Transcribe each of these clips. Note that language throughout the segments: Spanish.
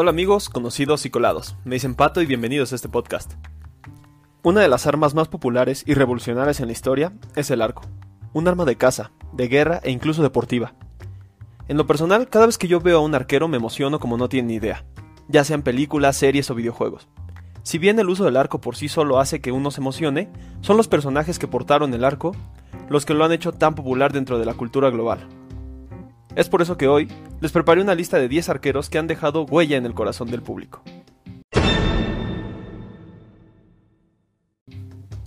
Hola amigos, conocidos y colados. Me dicen Pato y bienvenidos a este podcast. Una de las armas más populares y revolucionarias en la historia es el arco. Un arma de caza, de guerra e incluso deportiva. En lo personal, cada vez que yo veo a un arquero me emociono como no tienen ni idea, ya sean películas, series o videojuegos. Si bien el uso del arco por sí solo hace que uno se emocione, son los personajes que portaron el arco los que lo han hecho tan popular dentro de la cultura global. Es por eso que hoy les preparé una lista de 10 arqueros que han dejado huella en el corazón del público.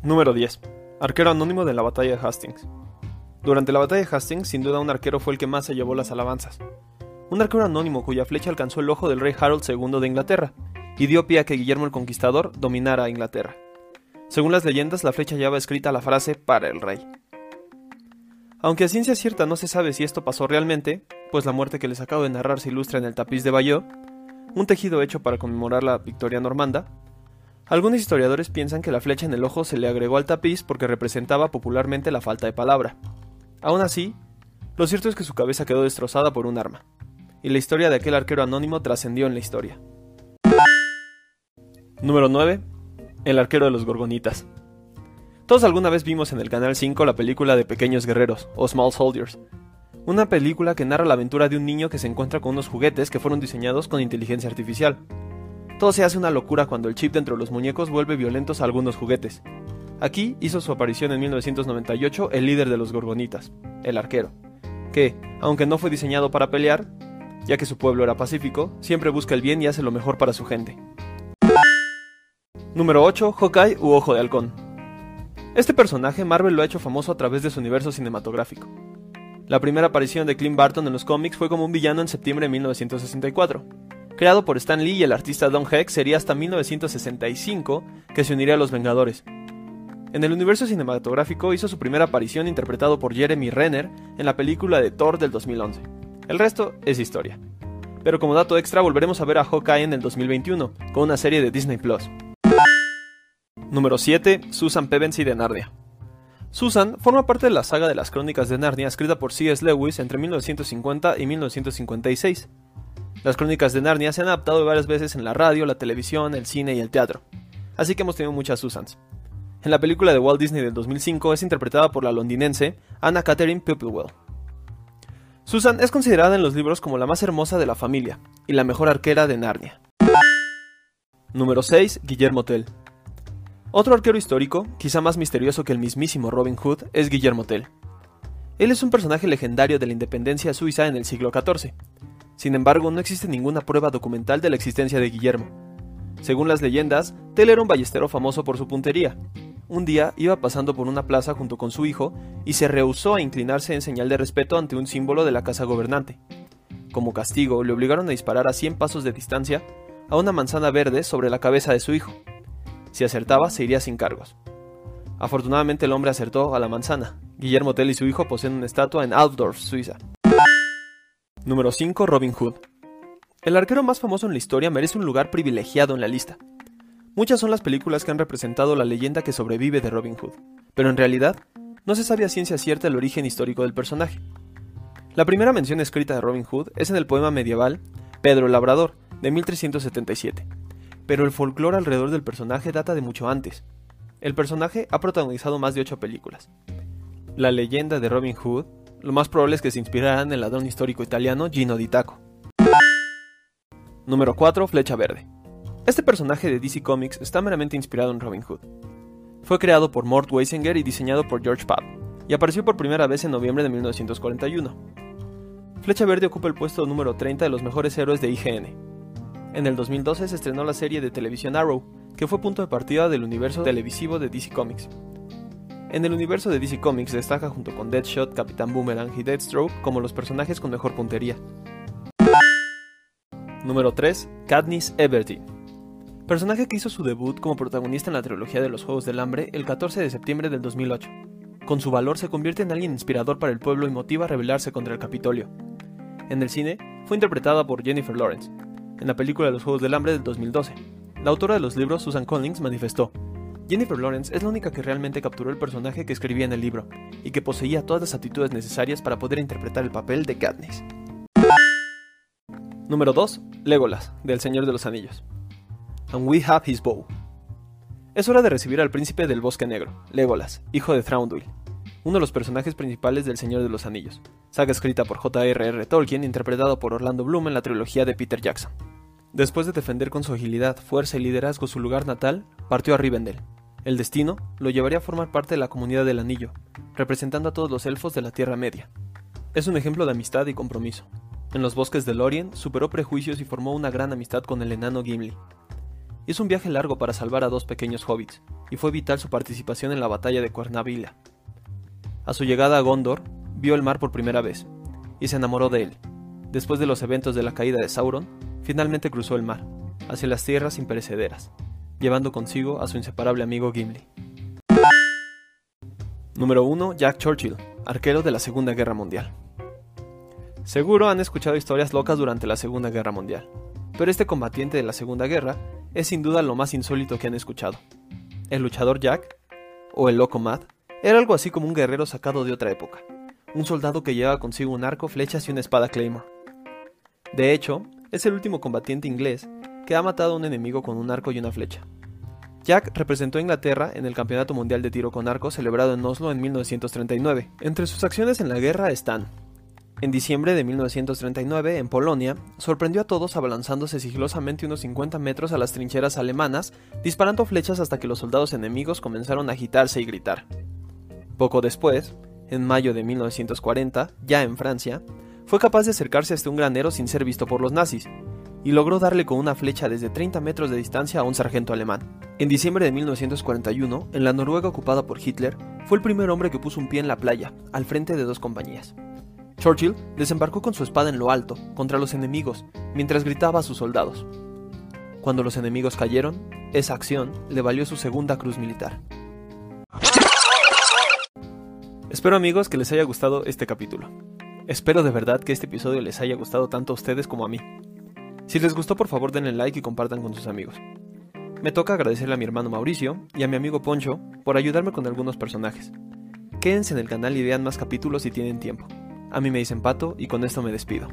Número 10. Arquero anónimo de la batalla de Hastings. Durante la batalla de Hastings, sin duda un arquero fue el que más se llevó las alabanzas. Un arquero anónimo cuya flecha alcanzó el ojo del rey Harold II de Inglaterra y dio pie a que Guillermo el Conquistador dominara Inglaterra. Según las leyendas, la flecha llevaba escrita la frase para el rey. Aunque a ciencia cierta no se sabe si esto pasó realmente, pues la muerte que les acabo de narrar se ilustra en el tapiz de Bayeux, un tejido hecho para conmemorar la victoria normanda, algunos historiadores piensan que la flecha en el ojo se le agregó al tapiz porque representaba popularmente la falta de palabra. Aún así, lo cierto es que su cabeza quedó destrozada por un arma, y la historia de aquel arquero anónimo trascendió en la historia. Número 9. El arquero de los Gorgonitas. Todos alguna vez vimos en el Canal 5 la película de Pequeños Guerreros, o Small Soldiers. Una película que narra la aventura de un niño que se encuentra con unos juguetes que fueron diseñados con inteligencia artificial. Todo se hace una locura cuando el chip dentro de los muñecos vuelve violentos a algunos juguetes. Aquí hizo su aparición en 1998 el líder de los Gorgonitas, el arquero, que, aunque no fue diseñado para pelear, ya que su pueblo era pacífico, siempre busca el bien y hace lo mejor para su gente. Número 8. Hawkeye u Ojo de Halcón. Este personaje Marvel lo ha hecho famoso a través de su universo cinematográfico. La primera aparición de Clint Barton en los cómics fue como un villano en septiembre de 1964. Creado por Stan Lee y el artista Don Heck, sería hasta 1965 que se uniría a los Vengadores. En el universo cinematográfico hizo su primera aparición interpretado por Jeremy Renner en la película de Thor del 2011. El resto es historia. Pero como dato extra volveremos a ver a Hawkeye en el 2021, con una serie de Disney Plus. Número 7. Susan Pevensey de Narnia. Susan forma parte de la saga de las Crónicas de Narnia escrita por C.S. Lewis entre 1950 y 1956. Las Crónicas de Narnia se han adaptado varias veces en la radio, la televisión, el cine y el teatro, así que hemos tenido muchas Susans. En la película de Walt Disney del 2005 es interpretada por la londinense Anna Catherine Pupilwell. Susan es considerada en los libros como la más hermosa de la familia y la mejor arquera de Narnia. Número 6. Guillermo Tell. Otro arquero histórico, quizá más misterioso que el mismísimo Robin Hood, es Guillermo Tell. Él es un personaje legendario de la independencia suiza en el siglo XIV. Sin embargo, no existe ninguna prueba documental de la existencia de Guillermo. Según las leyendas, Tell era un ballestero famoso por su puntería. Un día iba pasando por una plaza junto con su hijo y se rehusó a inclinarse en señal de respeto ante un símbolo de la casa gobernante. Como castigo, le obligaron a disparar a 100 pasos de distancia a una manzana verde sobre la cabeza de su hijo. Si acertaba, se iría sin cargos. Afortunadamente el hombre acertó a la manzana. Guillermo Tell y su hijo poseen una estatua en Altdorf, Suiza. Número 5. Robin Hood. El arquero más famoso en la historia merece un lugar privilegiado en la lista. Muchas son las películas que han representado la leyenda que sobrevive de Robin Hood, pero en realidad no se sabe a ciencia cierta el origen histórico del personaje. La primera mención escrita de Robin Hood es en el poema medieval Pedro el Labrador, de 1377, pero el folclore alrededor del personaje data de mucho antes. El personaje ha protagonizado más de 8 películas. La leyenda de Robin Hood, lo más probable es que se inspirara en el ladrón histórico italiano Gino di Taco. Número 4. Flecha Verde. Este personaje de DC Comics está meramente inspirado en Robin Hood. Fue creado por Mort Weisinger y diseñado por George Pab, y apareció por primera vez en noviembre de 1941. Flecha Verde ocupa el puesto número 30 de los mejores héroes de IGN, en el 2012 se estrenó la serie de televisión Arrow, que fue punto de partida del universo televisivo de DC Comics. En el universo de DC Comics destaca junto con Deadshot, Capitán Boomerang y Deathstroke como los personajes con mejor puntería. Número 3. Katniss Everdeen. Personaje que hizo su debut como protagonista en la trilogía de los Juegos del Hambre el 14 de septiembre del 2008. Con su valor se convierte en alguien inspirador para el pueblo y motiva a rebelarse contra el Capitolio. En el cine, fue interpretada por Jennifer Lawrence, en la película los Juegos del Hambre del 2012. La autora de los libros, Susan Collins, manifestó, Jennifer Lawrence es la única que realmente capturó el personaje que escribía en el libro, y que poseía todas las actitudes necesarias para poder interpretar el papel de Katniss. Número 2. Legolas, del Señor de los Anillos. And we have his bow. Es hora de recibir al príncipe del Bosque Negro, Legolas, hijo de Thranduil, uno de los personajes principales del Señor de los Anillos, saga escrita por J.R.R. Tolkien, interpretado por Orlando Bloom en la trilogía de Peter Jackson. Después de defender con su agilidad, fuerza y liderazgo su lugar natal, partió a Rivendell. El destino lo llevaría a formar parte de la comunidad del Anillo, representando a todos los elfos de la Tierra Media. Es un ejemplo de amistad y compromiso. En los bosques de Lorien superó prejuicios y formó una gran amistad con el enano Gimli, Hizo un viaje largo para salvar a dos pequeños hobbits, y fue vital su participación en la batalla de Cuernavilla. A su llegada a Gondor, vio el mar por primera vez, y se enamoró de él. Después de los eventos de la caída de Sauron, finalmente cruzó el mar, hacia las tierras imperecederas, llevando consigo a su inseparable amigo Gimli. Número 1. Jack Churchill, arquero de la Segunda Guerra Mundial. Seguro han escuchado historias locas durante la Segunda Guerra Mundial, pero este combatiente de la Segunda Guerra es sin duda lo más insólito que han escuchado. El luchador Jack, o el loco Matt, era algo así como un guerrero sacado de otra época, un soldado que llevaba consigo un arco, flechas y una espada Claymore. De hecho, es el último combatiente inglés que ha matado a un enemigo con un arco y una flecha. Jack representó a Inglaterra en el Campeonato Mundial de Tiro con Arco celebrado en Oslo en 1939. Entre sus acciones en la guerra están en diciembre de 1939, en Polonia, sorprendió a todos abalanzándose sigilosamente unos 50 metros a las trincheras alemanas, disparando flechas hasta que los soldados enemigos comenzaron a agitarse y gritar. Poco después, en mayo de 1940, ya en Francia, fue capaz de acercarse hasta un granero sin ser visto por los nazis, y logró darle con una flecha desde 30 metros de distancia a un sargento alemán. En diciembre de 1941, en la Noruega ocupada por Hitler, fue el primer hombre que puso un pie en la playa, al frente de dos compañías. Churchill desembarcó con su espada en lo alto, contra los enemigos, mientras gritaba a sus soldados. Cuando los enemigos cayeron, esa acción le valió su segunda cruz militar. Espero amigos que les haya gustado este capítulo. Espero de verdad que este episodio les haya gustado tanto a ustedes como a mí. Si les gustó por favor denle like y compartan con sus amigos. Me toca agradecerle a mi hermano Mauricio y a mi amigo Poncho por ayudarme con algunos personajes. Quédense en el canal y vean más capítulos si tienen tiempo. A mí me dicen Pato y con esto me despido.